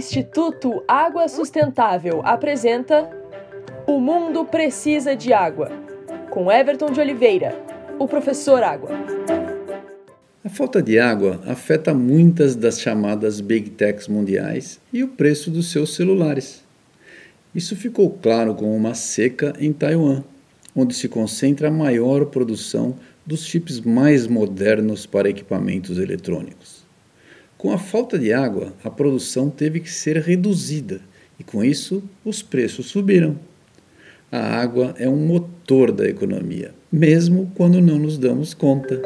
Instituto Água Sustentável apresenta O Mundo Precisa de Água, com Everton de Oliveira, o professor Água. A falta de água afeta muitas das chamadas Big Techs mundiais e o preço dos seus celulares. Isso ficou claro com uma seca em Taiwan, onde se concentra a maior produção dos chips mais modernos para equipamentos eletrônicos. Com a falta de água, a produção teve que ser reduzida e, com isso, os preços subiram. A água é um motor da economia, mesmo quando não nos damos conta.